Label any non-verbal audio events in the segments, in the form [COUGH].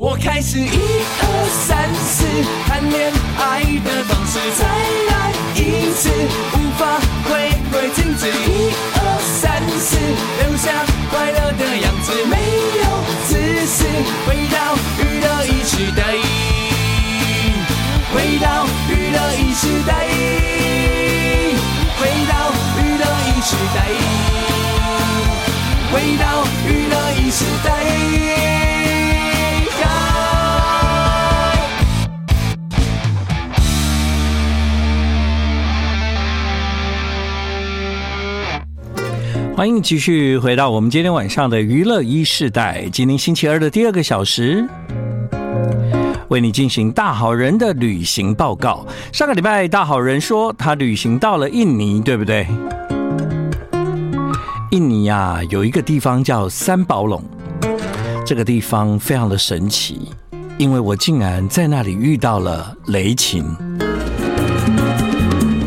我开始一二三四谈恋爱的方式，再来一次，无法回归静止。一二三四，留下快乐的样子，没有自私，回到娱乐一时代，回到娱乐一时代，回到娱乐一时代，回到娱乐一时代。欢迎继续回到我们今天晚上的娱乐一世代。今天星期二的第二个小时，为你进行大好人的旅行报告。上个礼拜，大好人说他旅行到了印尼，对不对？印尼呀，有一个地方叫三宝垄，这个地方非常的神奇，因为我竟然在那里遇到了雷琴。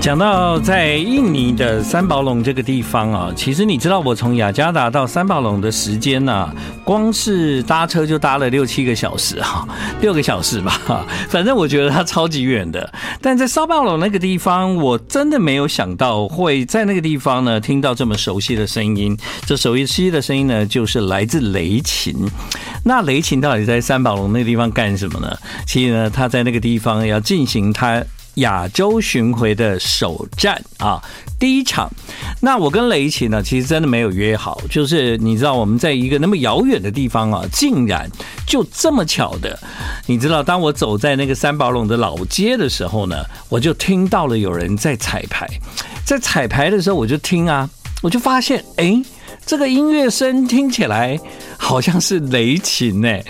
讲到在印尼的三宝龙这个地方啊，其实你知道我从雅加达到三宝龙的时间呢，光是搭车就搭了六七个小时哈，[LAUGHS] 六个小时吧，[LAUGHS] 反正我觉得它超级远的。但在三宝龙那个地方，我真的没有想到会在那个地方呢听到这么熟悉的声音。这熟悉的声音呢，就是来自雷琴。那雷琴到底在三宝龙那个地方干什么呢？其实呢，他在那个地方要进行他。亚洲巡回的首站啊，第一场。那我跟雷琴呢，其实真的没有约好，就是你知道我们在一个那么遥远的地方啊，竟然就这么巧的，你知道，当我走在那个三宝垄的老街的时候呢，我就听到了有人在彩排，在彩排的时候我就听啊，我就发现，哎，这个音乐声听起来好像是雷琴哎，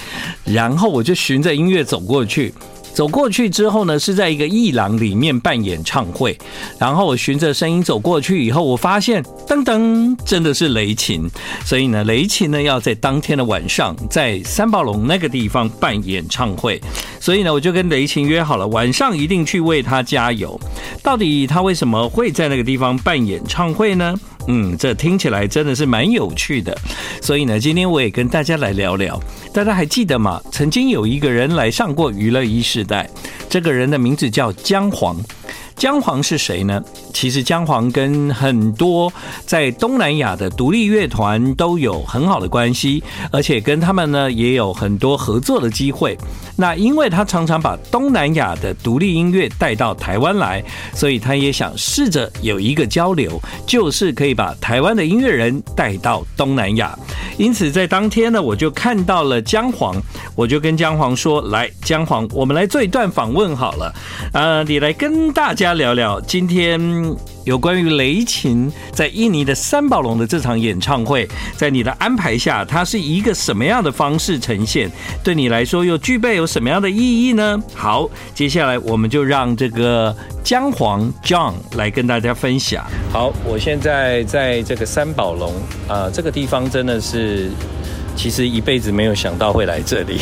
然后我就循着音乐走过去。走过去之后呢，是在一个艺廊里面办演唱会。然后我循着声音走过去以后，我发现噔噔，真的是雷琴。所以呢，雷琴呢要在当天的晚上在三宝龙那个地方办演唱会。所以呢，我就跟雷琴约好了，晚上一定去为他加油。到底他为什么会在那个地方办演唱会呢？嗯，这听起来真的是蛮有趣的，所以呢，今天我也跟大家来聊聊。大家还记得吗？曾经有一个人来上过娱乐一时代，这个人的名字叫姜黄。姜黄是谁呢？其实姜黄跟很多在东南亚的独立乐团都有很好的关系，而且跟他们呢也有很多合作的机会。那因为他常常把东南亚的独立音乐带到台湾来，所以他也想试着有一个交流，就是可以把台湾的音乐人带到东南亚。因此在当天呢，我就看到了姜黄，我就跟姜黄说：“来，姜黄，我们来做一段访问好了。呃，你来跟大家聊聊今天有关于雷琴在印尼的三宝龙的这场演唱会，在你的安排下，它是一个什么样的方式呈现？对你来说又具备有什么样的意义呢？好，接下来我们就让这个姜黄 John 来跟大家分享。好，我现在在这个三宝龙啊，这个地方真的是。其实一辈子没有想到会来这里，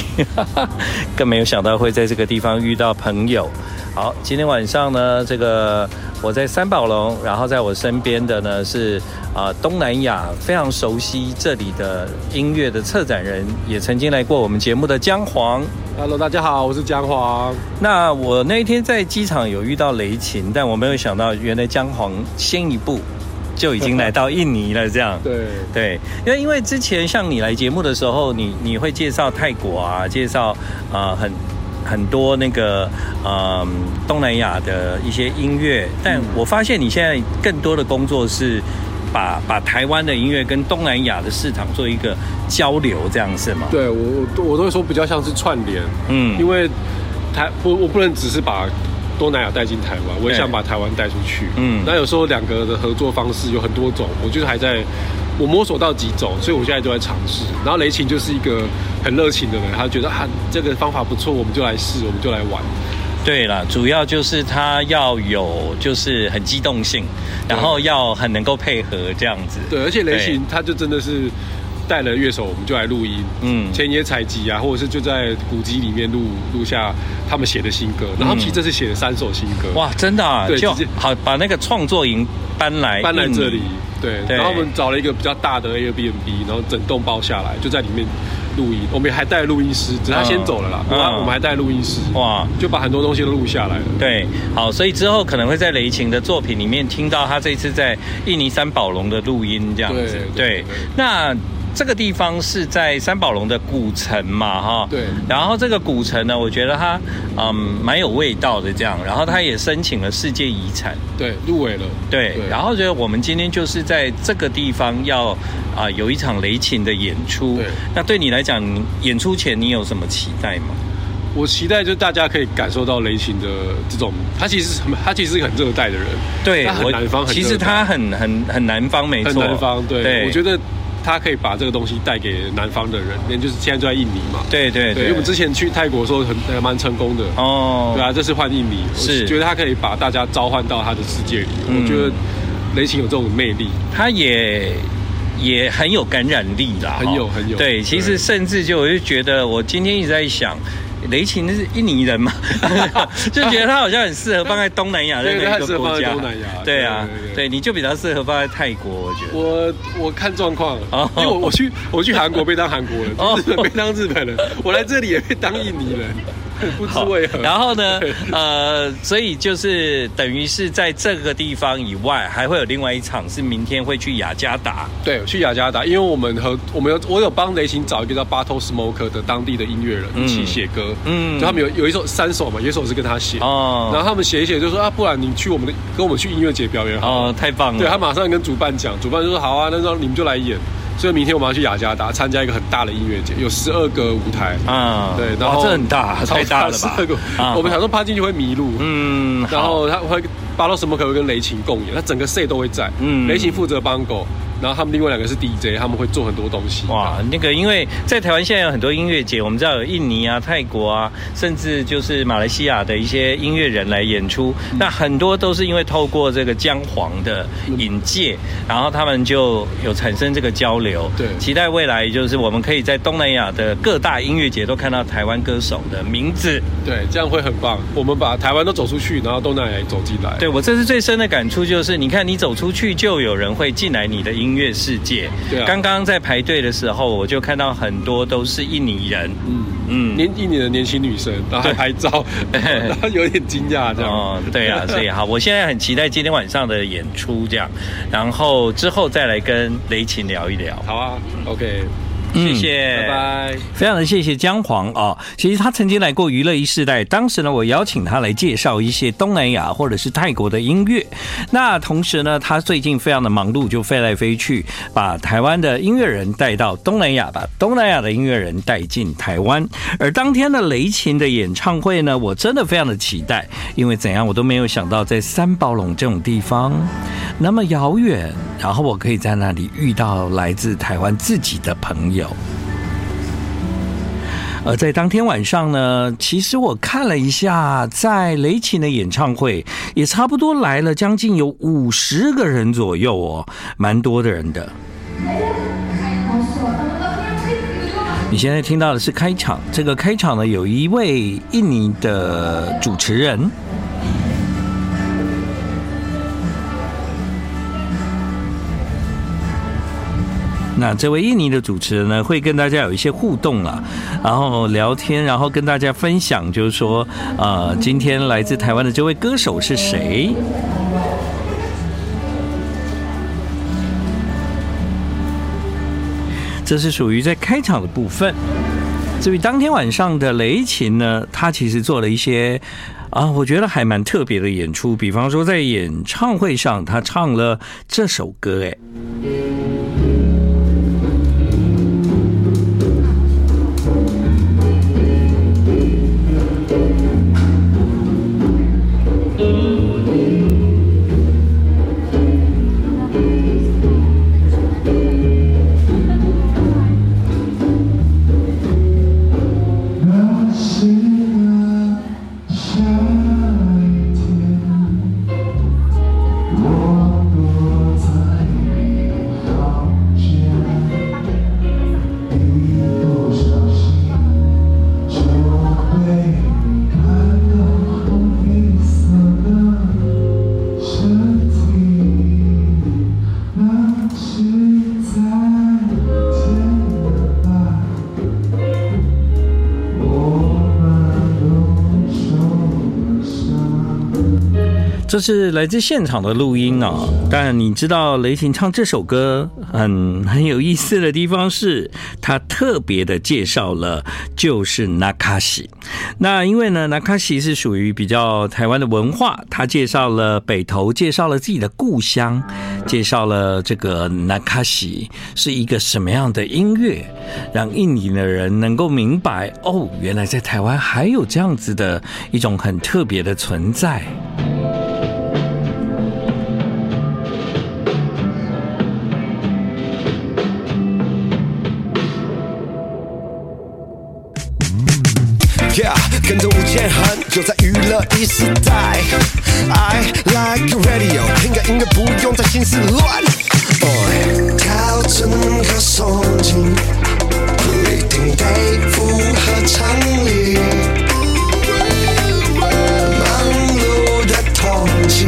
[LAUGHS] 更没有想到会在这个地方遇到朋友。好，今天晚上呢，这个我在三宝龙，然后在我身边的呢是啊东南亚非常熟悉这里的音乐的策展人，也曾经来过我们节目的姜黄。Hello，大家好，我是姜黄。那我那一天在机场有遇到雷琴，但我没有想到原来姜黄先一步。就已经来到印尼了，这样对对，因为因为之前像你来节目的时候，你你会介绍泰国啊，介绍啊、呃、很很多那个嗯、呃、东南亚的一些音乐，但我发现你现在更多的工作是把把台湾的音乐跟东南亚的市场做一个交流，这样是吗？对我我我都会说比较像是串联，嗯，因为台不我不能只是把。东南亚带进台湾，我也想把台湾带出去。嗯，那有时候两个的合作方式有很多种，我就是还在我摸索到几种，所以我现在就在尝试。然后雷琴就是一个很热情的人，他觉得啊这个方法不错，我们就来试，我们就来玩。对了，主要就是他要有就是很机动性，然后要很能够配合这样子。对，而且雷琴他就真的是。带了乐手，我们就来录音，嗯，前野采集啊，或者是就在古籍里面录录下他们写的新歌。然后其实这次写了三首新歌，哇，真的啊，对，就好把那个创作营搬来搬来这里，对，对。然后我们找了一个比较大的 Airbnb，然后整栋包下来，就在里面录音，我们还带录音师，只是他先走了啦。嗯、我们还带录音师，哇，就把很多东西都录下来了。对，好，所以之后可能会在雷琴的作品里面听到他这次在印尼三宝龙的录音这样子。对，对对对，那。这个地方是在三宝龙的古城嘛，哈，对。然后这个古城呢，我觉得它嗯蛮有味道的这样。然后它也申请了世界遗产，对，入围了。对。对然后觉得我们今天就是在这个地方要啊、呃、有一场雷琴的演出。对。那对你来讲，演出前你有什么期待吗？我期待就是大家可以感受到雷琴的这种，他其实他其实是个很热带的人，对，他很南方，其实他很很很南方，没错，很南方。对，对我觉得。他可以把这个东西带给南方的人，那就是现在就在印尼嘛。对对对，对，因为我们之前去泰国的时候很蛮成功的哦。对啊，这次换印尼，是觉得他可以把大家召唤到他的世界里。嗯、我觉得雷琴有这种魅力，他也也很有感染力啦，很有很有。对，其实甚至就我就觉得，我今天一直在想。雷琴是印尼人嘛，[LAUGHS] 就觉得他好像很适合放在东南亚任何一个国家。东南亚，对啊，对，你就比较适合放在泰国，我觉得。我我看状况，因为我我去我去韩国被当韩国人，日本 [LAUGHS] 被当日本人，我来这里也被当印尼人。[LAUGHS] 不知为何。然后呢，呃，所以就是等于是在这个地方以外，还会有另外一场是明天会去雅加达。对，去雅加达，因为我们和我们有我有帮雷琴找一个叫 Battle Smoker 的当地的音乐人一起写歌。嗯，就他们有有一首三首嘛，有一首是跟他写。哦。然后他们写一写就说啊，不然你去我们的跟我们去音乐节表演好。哦，太棒了。对，他马上跟主办讲，主办就说好啊，那时候你们就来演。所以明天我们要去雅加达参加一个很大的音乐节，有十二个舞台。啊，对，然后这很大，太大了吧？十二个，我们想说趴进去会迷路，嗯，然后他会巴洛什么可会跟雷琴共演，他整个 set 都会在，嗯，雷琴负责帮狗。然后他们另外两个是 DJ，他们会做很多东西。哇，那个因为在台湾现在有很多音乐节，我们知道有印尼啊、泰国啊，甚至就是马来西亚的一些音乐人来演出。嗯、那很多都是因为透过这个姜黄的引介，嗯、然后他们就有产生这个交流。对，期待未来就是我们可以在东南亚的各大音乐节都看到台湾歌手的名字。对，这样会很棒。我们把台湾都走出去，然后东南亚也走进来。对，我这次最深的感触，就是你看你走出去，就有人会进来你的音乐。音乐世界，对啊，刚刚在排队的时候，我就看到很多都是印尼人，嗯。嗯，年印尼的年轻女生，然后还拍照，对。[LAUGHS] 然后有点惊讶这样，哦，对啊，[LAUGHS] 所以好，我现在很期待今天晚上的演出，这样，然后之后再来跟雷琴聊一聊，好啊，OK。谢谢，拜拜。非常的谢谢姜黄啊！其实他曾经来过娱乐一世代，当时呢，我邀请他来介绍一些东南亚或者是泰国的音乐。那同时呢，他最近非常的忙碌，就飞来飞去，把台湾的音乐人带到东南亚，把东南亚的音乐人带进台湾。而当天的雷琴的演唱会呢，我真的非常的期待，因为怎样我都没有想到，在三宝龙这种地方那么遥远，然后我可以在那里遇到来自台湾自己的朋友。有，而在当天晚上呢，其实我看了一下，在雷琴的演唱会也差不多来了将近有五十个人左右哦，蛮多的人的。你现在听到的是开场，这个开场呢，有一位印尼的主持人。那这位印尼的主持人呢，会跟大家有一些互动啊，然后聊天，然后跟大家分享，就是说，呃，今天来自台湾的这位歌手是谁？这是属于在开场的部分。至于当天晚上的雷琴呢，他其实做了一些啊，我觉得还蛮特别的演出，比方说在演唱会上，他唱了这首歌，哎。是来自现场的录音哦，但你知道雷霆唱这首歌很很有意思的地方是，他特别的介绍了就是纳卡西。那因为呢，纳卡西是属于比较台湾的文化，他介绍了北投，介绍了自己的故乡，介绍了这个纳卡西是一个什么样的音乐，让印尼的人能够明白哦，原来在台湾还有这样子的一种很特别的存在。跟着吴建衡，就在娱乐一时代。I like radio，听个音乐不用再心思乱。Boy，调整个耸听，不一定得符合常理。忙碌的通勤，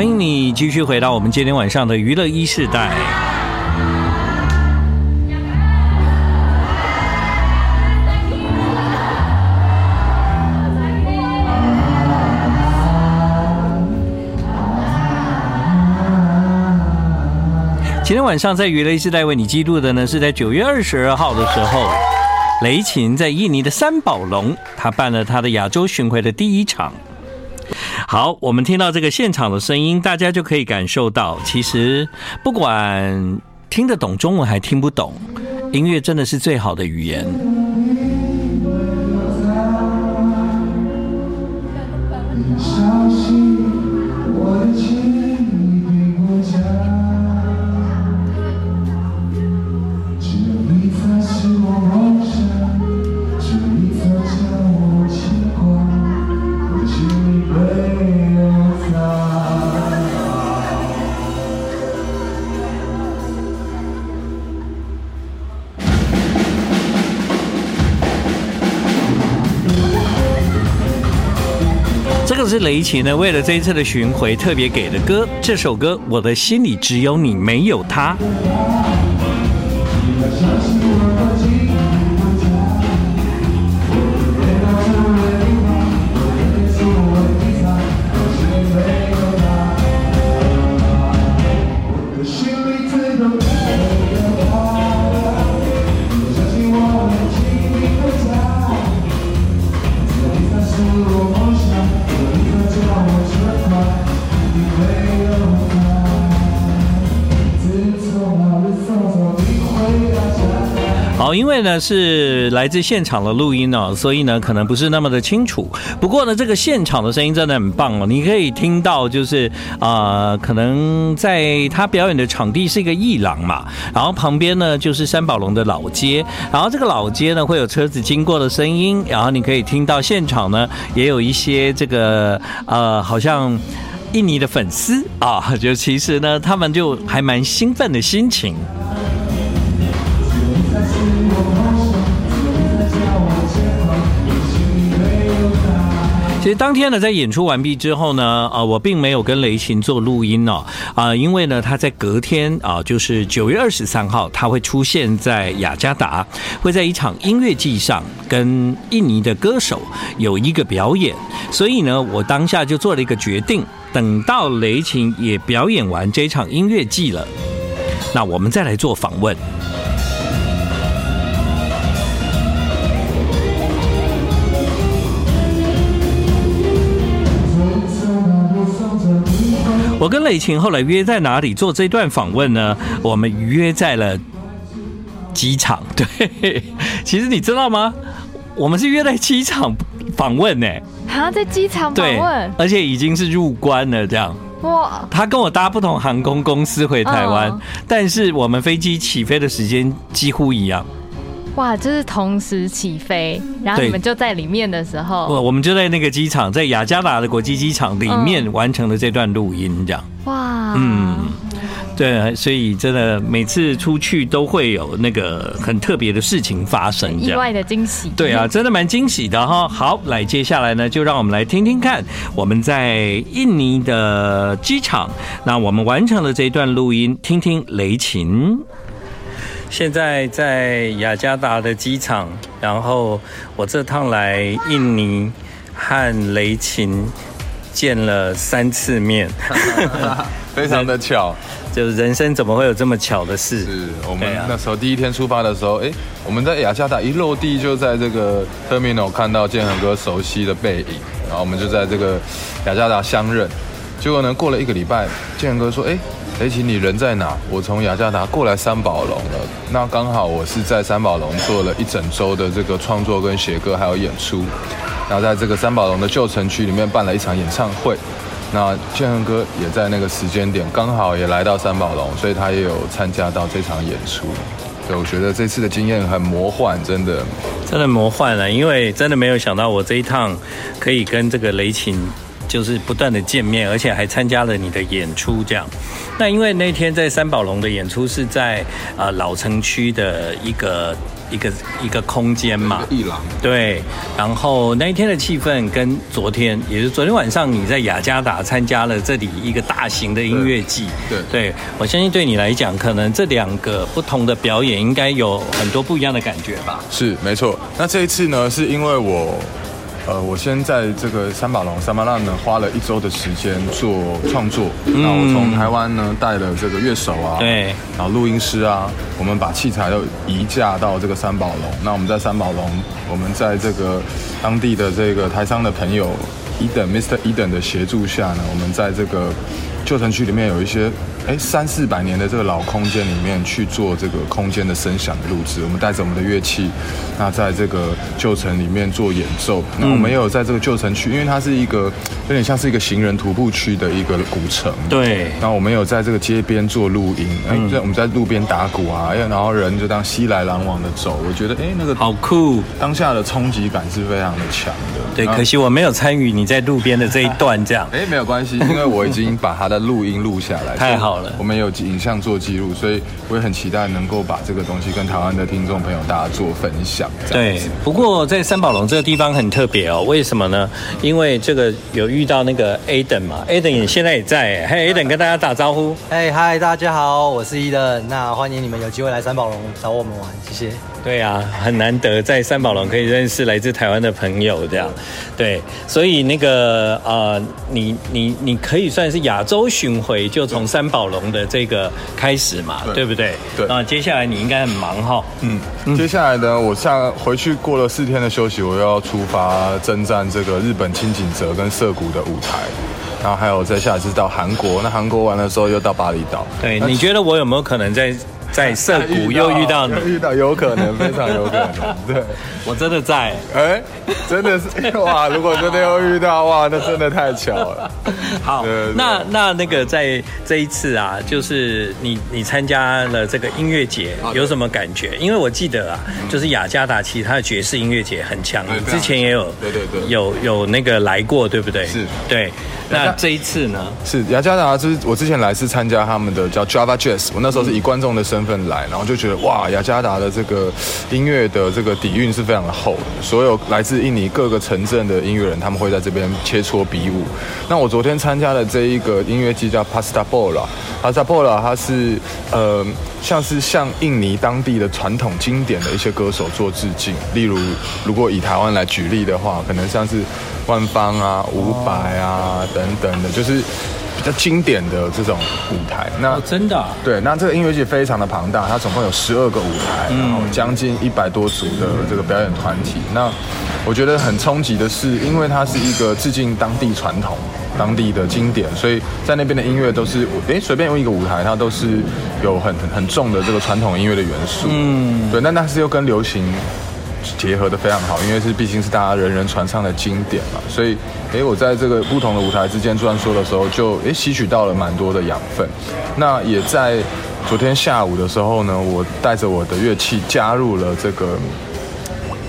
欢迎你继续回到我们今天晚上的娱乐一世代。今天晚上在娱乐一世代为你记录的呢，是在九月二十二号的时候，雷勤在印尼的三宝龙，他办了他的亚洲巡回的第一场。好，我们听到这个现场的声音，大家就可以感受到，其实不管听得懂中文还听不懂，音乐真的是最好的语言。一起呢，为了这一次的巡回特别给的歌，这首歌《我的心里只有你没有他》。因为呢是来自现场的录音哦，所以呢可能不是那么的清楚。不过呢，这个现场的声音真的很棒哦，你可以听到就是啊、可能在他表演的场地是一个艺廊嘛，然后旁边呢就是三宝龙的老街，然后这个老街呢会有车子经过的声音，然后你可以听到现场呢也有一些这个呃，好像印尼的粉丝啊，就其实呢他们就还蛮兴奋的心情。实当天呢，在演出完毕之后呢，啊，我并没有跟雷勤做录音哦，啊，因为呢，他在隔天啊，就是九月二十三号，他会出现在雅加达，会在一场音乐季上跟印尼的歌手有一个表演，所以呢，我当下就做了一个决定，等到雷勤也表演完这场音乐季了，那我们再来做访问。我跟雷晴后来约在哪里做这段访问呢？我们约在了机场。[LAUGHS] 对，其实你知道吗？我们是约在机场访问呢。啊，在机场访问，而且已经是入关了，这样。哇！他跟我搭不同航空公司回台湾，但是我们飞机起飞的时间几乎一样。哇，就是同时起飞，然后你们就在里面的时候，我我们就在那个机场，在雅加达的国际机场里面完成了这段录音，这样。哇，嗯，对，所以真的每次出去都会有那个很特别的事情发生，意外的惊喜。对啊，真的蛮惊喜的哈。好，来，接下来呢，就让我们来听听看我们在印尼的机场，那我们完成了这一段录音，听听雷琴。现在在雅加达的机场，然后我这趟来印尼和雷琴见了三次面，[LAUGHS] 非常的巧。[LAUGHS] 就是人生怎么会有这么巧的事？是我们那时候第一天出发的时候，哎，我们在雅加达一落地就在这个 terminal 看到建恒哥熟悉的背影，然后我们就在这个雅加达相认。结果呢，过了一个礼拜，建恒哥说：“哎，雷琴，你人在哪？我从雅加达过来三宝龙了。那刚好我是在三宝龙做了一整周的这个创作跟写歌还有演出，然后在这个三宝龙的旧城区里面办了一场演唱会。”那建恒哥也在那个时间点刚好也来到三宝龙，所以他也有参加到这场演出。对，我觉得这次的经验很魔幻，真的，真的魔幻了。因为真的没有想到我这一趟可以跟这个雷琴就是不断的见面，而且还参加了你的演出这样。那因为那天在三宝龙的演出是在呃老城区的一个。一个一个空间嘛，对，然后那一天的气氛跟昨天，也就是昨天晚上你在雅加达参加了这里一个大型的音乐季，对，对，我相信对你来讲，可能这两个不同的表演应该有很多不一样的感觉吧？是，没错。那这一次呢，是因为我。呃，我先在这个三宝龙、三宝浪呢，花了一周的时间做创作。那、嗯、我从台湾呢带了这个乐手啊，对，然后录音师啊，我们把器材都移架到这个三宝龙。那我们在三宝龙，我们在这个当地的这个台商的朋友 Eden Mr. Eden 的协助下呢，我们在这个旧城区里面有一些。哎，三四百年的这个老空间里面去做这个空间的声响的录制，我们带着我们的乐器，那在这个旧城里面做演奏。那我们也有在这个旧城区，因为它是一个有点像是一个行人徒步区的一个古城。对。那我们有在这个街边做录音，哎，在我们在路边打鼓啊，哎，然后人就当熙来攘往的走，我觉得哎，那个好酷，当下的冲击感是非常的强的。对，可惜我没有参与你在路边的这一段，这样。[LAUGHS] 哎，没有关系，因为我已经把它的录音录下来。太好了。我们有影像做记录，所以我也很期待能够把这个东西跟台湾的听众朋友大家做分享。对，不过在三宝龙这个地方很特别哦，为什么呢？因为这个有遇到那个 Aden 嘛，Aden 也现在也在。嘿，Aden 跟大家打招呼。嘿，嗨，大家好，我是 Aden，那欢迎你们有机会来三宝龙找我们玩，谢谢。对啊，很难得在三宝龙可以认识来自台湾的朋友，这样。对，所以那个呃，你你你可以算是亚洲巡回，就从三宝龙的这个开始嘛，对，对不对？对。那接下来你应该很忙哈。嗯。接下来呢，我下回去过了四天的休息，我又要出发征战这个日本清景泽跟涩谷的舞台，然后还有再下一次到韩国，那韩国完的时候又到巴厘岛。对，你觉得我有没有可能在？在涩谷又遇到 [LAUGHS] 你，遇到有可能，非常有可能。对，我真的在，哎，真的是 [LAUGHS] 哇！如果真的又遇到哇，那真的太巧了。好，那那那个在这一次啊，就是你你参加了这个音乐节，有什么感觉？因为我记得啊，就是雅加达其实它的爵士音乐节很强，你之前也有，对对对，有有那个来过，对不对？是，对。那这一次呢？是雅加达，就是我之前来是参加他们的叫 Java Jazz，我那时候是以观众的身份来，然后就觉得哇，雅加达的这个音乐的这个底蕴是非常的厚的，所有来自印尼各个城镇的音乐人，他们会在这边切磋比武。那我昨天参加的这一个音乐季叫 Pasta Bola，Pasta Bola 它是呃像是向印尼当地的传统经典的一些歌手做致敬，例如如果以台湾来举例的话，可能像是。万方啊，五百啊，等等的，就是比较经典的这种舞台。那、哦、真的、啊、对，那这个音乐节非常的庞大，它总共有十二个舞台，嗯、然后将近一百多组的这个表演团体。那我觉得很冲击的是，因为它是一个致敬当地传统、当地的经典，所以在那边的音乐都是，哎，随便用一个舞台，它都是有很很很重的这个传统音乐的元素。嗯，对，那那是又跟流行。结合的非常好，因为是毕竟是大家人人传唱的经典嘛，所以，诶，我在这个不同的舞台之间穿梭的时候，就诶吸取到了蛮多的养分。那也在昨天下午的时候呢，我带着我的乐器加入了这个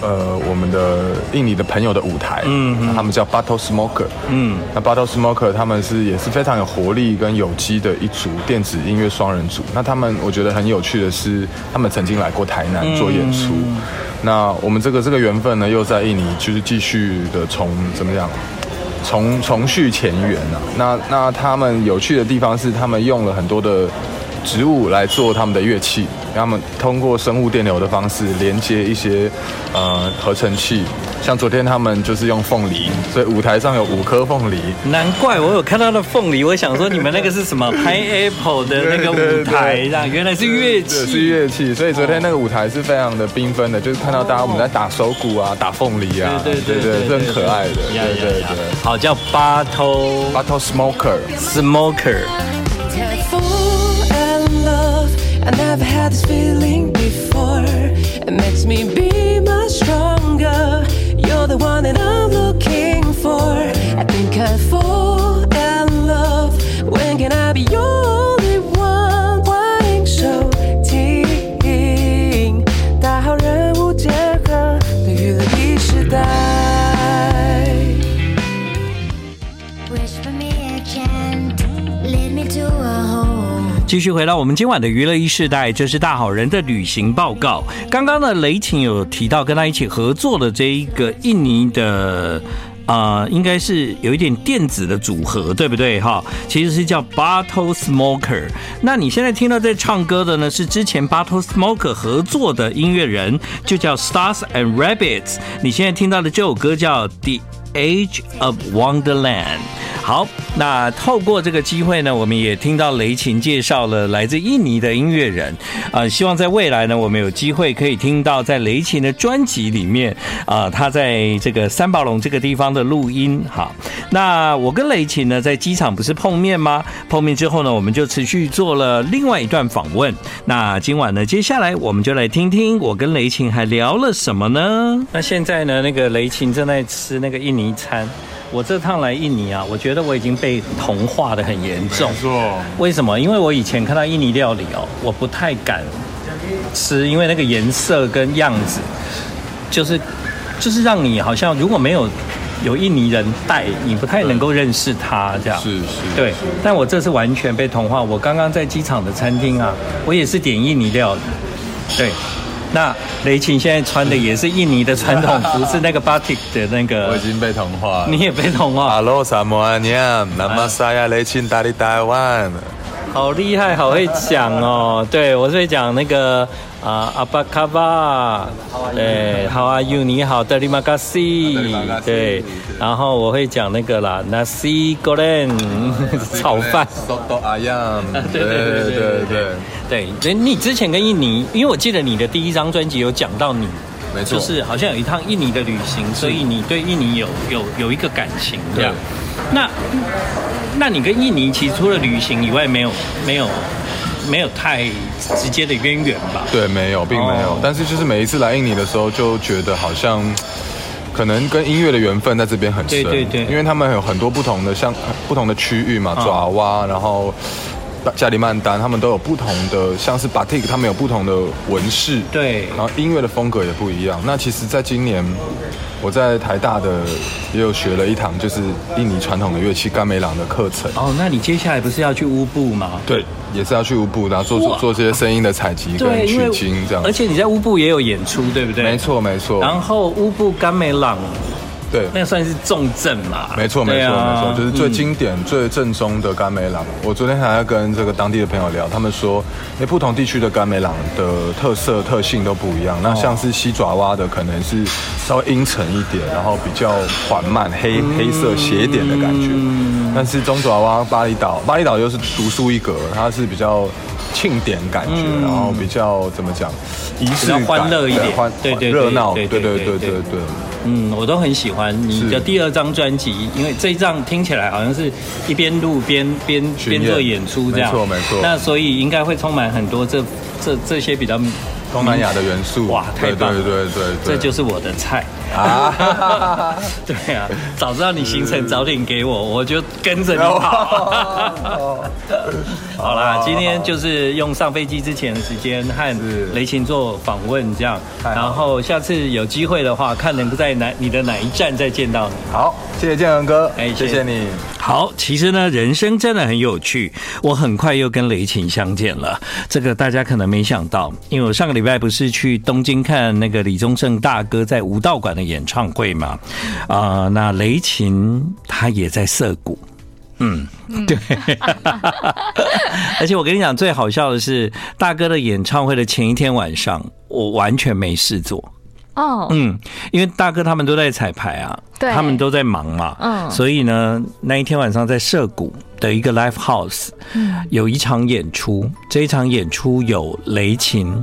呃我们的印尼的朋友的舞台，嗯，嗯他们叫 Battle Smoker，嗯，那 Battle Smoker 他们是也是非常有活力跟有机的一组电子音乐双人组。那他们我觉得很有趣的是，他们曾经来过台南做演出。嗯、那我们这个这个缘分呢，又在印尼就是继续的从怎么样？重重续前缘啊，那那他们有趣的地方是，他们用了很多的植物来做他们的乐器，让他们通过生物电流的方式连接一些呃合成器。像昨天他们就是用凤梨，所以舞台上有五颗凤梨。难怪我有看到的凤梨，我想说你们那个是什么 [LAUGHS] pineapple 的那个舞台，这样原来是乐器，是乐器。所以昨天那个舞台是非常的缤纷的，就是看到大家我们在打手鼓啊，打凤梨啊，对对对，是很可爱的。对对对，好，叫 Battle Battle Smoker Smoker。I never had this feeling before. It makes me be much stronger. You're the one that I'm looking for. I think I fall in love. When can I be yours? 继续回到我们今晚的娱乐一世代，这是大好人的旅行报告。刚刚呢，雷晴有提到跟他一起合作的这一个印尼的，呃，应该是有一点电子的组合，对不对？哈，其实是叫 Battle Smoker。那你现在听到在唱歌的呢，是之前 Battle Smoker 合作的音乐人，就叫 Stars and Rabbits。你现在听到的这首歌叫 The Age of Wonderland。好，那透过这个机会呢，我们也听到雷琴介绍了来自印尼的音乐人，啊、呃，希望在未来呢，我们有机会可以听到在雷琴的专辑里面，啊、呃，他在这个三宝龙这个地方的录音。好，那我跟雷琴呢在机场不是碰面吗？碰面之后呢，我们就持续做了另外一段访问。那今晚呢，接下来我们就来听听我跟雷琴还聊了什么呢？那现在呢，那个雷琴正在吃那个印尼餐。我这趟来印尼啊，我觉得我已经被同化的很严重。没错。为什么？因为我以前看到印尼料理哦，我不太敢吃，因为那个颜色跟样子，就是就是让你好像如果没有有印尼人带，你不太能够认识他这样。是是。对。但我这次完全被同化。我刚刚在机场的餐厅啊，我也是点印尼料理。对。那雷晴现在穿的也是印尼的传统服，是那个 batik 的那个。我已经被同化了。你也被同化。Hello，萨摩阿尼亚，那么沙亚雷晴大力台湾。好厉害，好会讲哦。对，我是会讲那个啊，阿巴卡巴。对，How are you？你好，Terima kasih。对，然后我会讲那个啦，Nasi goreng [LAUGHS] 炒饭。Soto ayam。[LAUGHS] 对对对对对对。对，所以你之前跟印尼，因为我记得你的第一张专辑有讲到你，没错，就是好像有一趟印尼的旅行，所以你对印尼有有有一个感情这样。那那你跟印尼其实除了旅行以外，没有没有没有太直接的渊源吧？对，没有，并没有。但是就是每一次来印尼的时候，就觉得好像可能跟音乐的缘分在这边很深，对对对，因为他们有很多不同的像不同的区域嘛，爪哇，然后。加里曼丹，他们都有不同的，像是 Batik，他们有不同的纹饰，对，然后音乐的风格也不一样。那其实，在今年，我在台大的也有学了一堂，就是印尼传统的乐器甘美朗的课程。哦，那你接下来不是要去乌布吗？对，也是要去乌布，然后做做做这些声音的采集跟取经这样。而且你在乌布也有演出，对不对？没错，没错。然后乌布甘美朗。对，那算是重症嘛？没错，没错，没错，就是最经典、最正宗的甘美朗。我昨天还在跟这个当地的朋友聊，他们说，那不同地区的甘美朗的特色特性都不一样。那像是西爪哇的，可能是稍微阴沉一点，然后比较缓慢、黑黑色斜点的感觉。但是中爪哇、巴厘岛，巴厘岛又是独树一格，它是比较庆典感觉，然后比较怎么讲，仪式感、欢乐一点，欢对对热闹，对对对对对。嗯，我都很喜欢你的第二张专辑，因为这一张听起来好像是一边录边边边做演出这样，没错没错。那所以应该会充满很多这这这些比较东南亚的元素。哇，太棒了！对对对对，这就是我的菜啊！对啊，早知道你行程早点给我，[LAUGHS] 我就跟着你跑。好啦，今天就是用上飞机之前的时间和雷琴做访问，这样。然后下次有机会的话，看能够在哪你的哪一站再见到你。好，谢谢建恒哥，哎，谢谢你。好，其实呢，人生真的很有趣。我很快又跟雷琴相见了，这个大家可能没想到，因为我上个礼拜不是去东京看那个李宗盛大哥在武道馆的演唱会嘛，啊、呃，那雷琴他也在涩谷，嗯，对，[LAUGHS] 而且我跟你讲，最好笑的是，大哥的演唱会的前一天晚上，我完全没事做。哦，嗯，因为大哥他们都在彩排啊，对，他们都在忙嘛，嗯，所以呢，那一天晚上在涩谷的一个 live house，嗯，有一场演出，这一场演出有雷琴、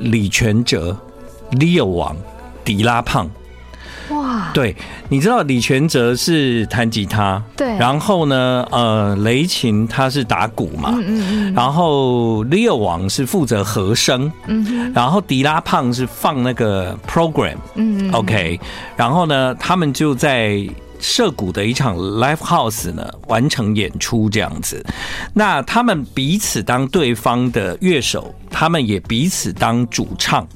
李全哲、Leo 王、迪拉胖。哇，对，你知道李全哲是弹吉他，对，然后呢，呃，雷琴他是打鼓嘛，嗯嗯嗯，然后 Leo 王是负责和声，嗯，然后迪拉胖是放那个 program，嗯，OK，然后呢，他们就在涉谷的一场 live house 呢完成演出这样子，那他们彼此当对方的乐手，他们也彼此当主唱。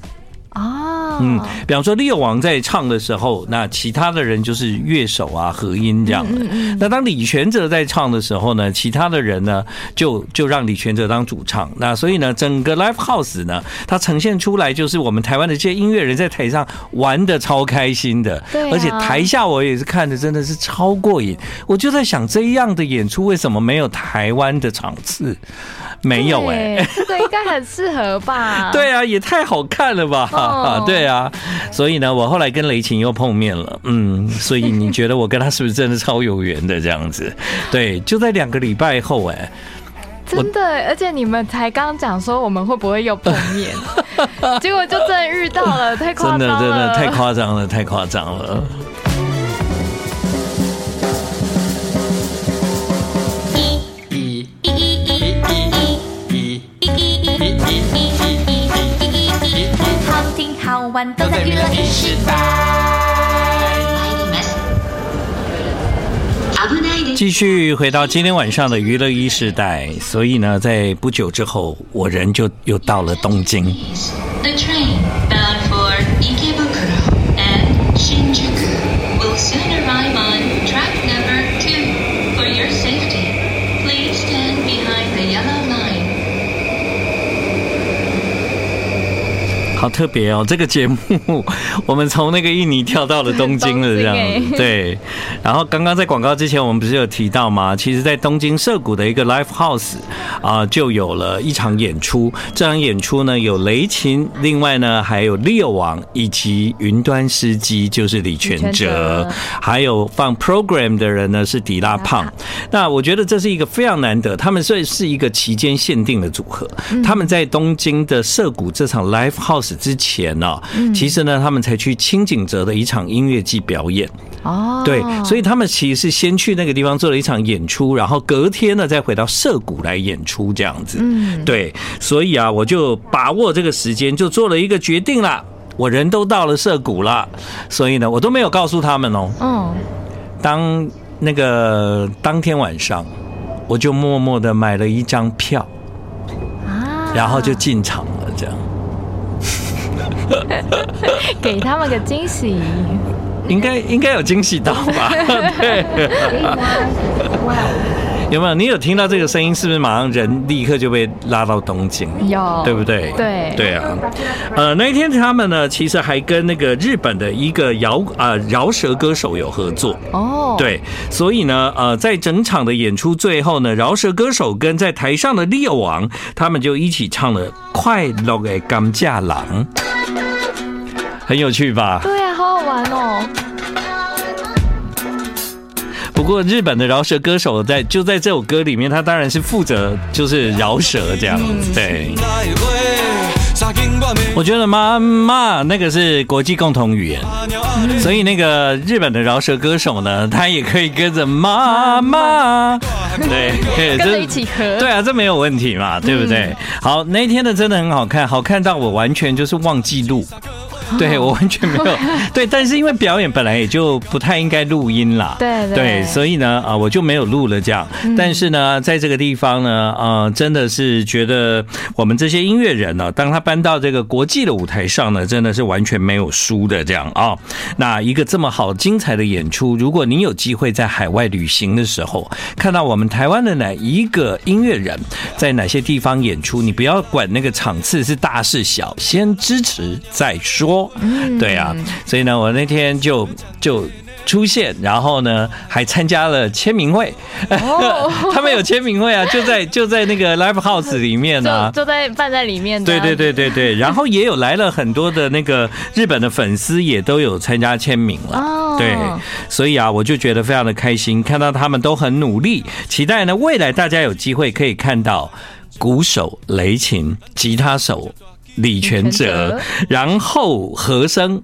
啊，嗯，比方说利友王在唱的时候，那其他的人就是乐手啊，和音这样的。那当李全哲在唱的时候呢，其他的人呢就就让李全哲当主唱。那所以呢，整个 Live House 呢，它呈现出来就是我们台湾的这些音乐人在台上玩得超开心的，对，而且台下我也是看的真的是超过瘾。我就在想，这样的演出为什么没有台湾的场次？没有哎、欸，这个应该很适合吧？对啊，也太好看了吧！哦、对啊，所以呢，我后来跟雷琴又碰面了，嗯，所以你觉得我跟他是不是真的超有缘的这样子？对，就在两个礼拜后、欸，哎，真的，而且你们才刚讲说我们会不会又碰面，结果就真的遇到了，太夸张了，真的真的太夸张了，太夸张了。都在娱乐一时代。继续回到今天晚上的娱乐一时代，所以呢，在不久之后，我人就又到了东京。好特别哦，这个节目我们从那个印尼跳到了东京了，这样对。然后刚刚在广告之前，我们不是有提到吗？其实，在东京涩谷的一个 live house 啊，就有了一场演出。这场演出呢，有雷琴，另外呢还有 Leo 王以及云端司机，就是李全哲，还有放 program 的人呢是迪拉胖。那我觉得这是一个非常难得，他们算是一个期间限定的组合。他们在东京的涩谷这场 live house。之前呢，其实呢，他们才去清井泽的一场音乐季表演。哦，对，所以他们其实是先去那个地方做了一场演出，然后隔天呢再回到涩谷来演出这样子。嗯，对，所以啊，我就把握这个时间，就做了一个决定了。我人都到了涩谷了，所以呢，我都没有告诉他们哦。嗯，当那个当天晚上，我就默默的买了一张票，啊，然后就进场了。[LAUGHS] 给他们个惊喜，应该应该有惊喜到吧？[LAUGHS] 对，有没有？你有听到这个声音？是不是马上人立刻就被拉到东京？有，对不对？对，对啊。呃，那一天他们呢，其实还跟那个日本的一个摇啊饶舌歌手有合作哦。对，所以呢，呃，在整场的演出最后呢，饶舌歌手跟在台上的 Leo 王，他们就一起唱了《快乐的甘架郎》。很有趣吧？对啊，好好玩哦。不过日本的饶舌歌手在就在这首歌里面，他当然是负责就是饶舌这样子。对，我觉得妈妈那个是国际共同语言，所以那个日本的饶舌歌手呢，他也可以跟着妈妈对，跟着一起合。对啊，这没有问题嘛，对不对？好，那一天的真的很好看，好看到我完全就是忘记录。[LAUGHS] 对，我完全没有 [LAUGHS] 对，但是因为表演本来也就不太应该录音啦，对对，对，所以呢，啊，我就没有录了这样。但是呢，在这个地方呢，呃，真的是觉得我们这些音乐人呢，当他搬到这个国际的舞台上呢，真的是完全没有输的这样啊。那一个这么好精彩的演出，如果你有机会在海外旅行的时候，看到我们台湾的哪一个音乐人在哪些地方演出，你不要管那个场次是大是小，先支持再说。嗯，对啊，所以呢，我那天就就出现，然后呢，还参加了签名会。哦、[LAUGHS] 他们有签名会啊，就在就在那个 Live House 里面啊，就，就在办在里面。对对对对对，[LAUGHS] 然后也有来了很多的那个日本的粉丝，也都有参加签名了。哦，对，所以啊，我就觉得非常的开心，看到他们都很努力，期待呢未来大家有机会可以看到鼓手雷琴、吉他手。李全哲，然后和声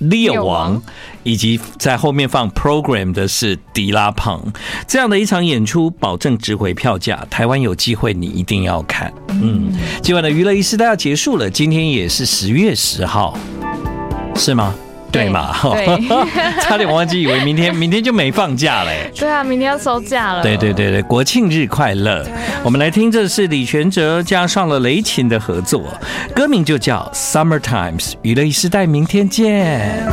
Leo 王，以及在后面放 program 的是迪拉胖，这样的一场演出，保证值回票价。台湾有机会，你一定要看。嗯，今晚的娱乐一时代要结束了，今天也是十月十号，是吗？对嘛？对，[LAUGHS] 差点忘记，以为明天明天就没放假嘞。对啊，明天要收假了。对对对对，国庆日快乐！我们来听，这是李全哲加上了雷琴的合作，歌名就叫《Summer Times》。娱乐一时代，明天见。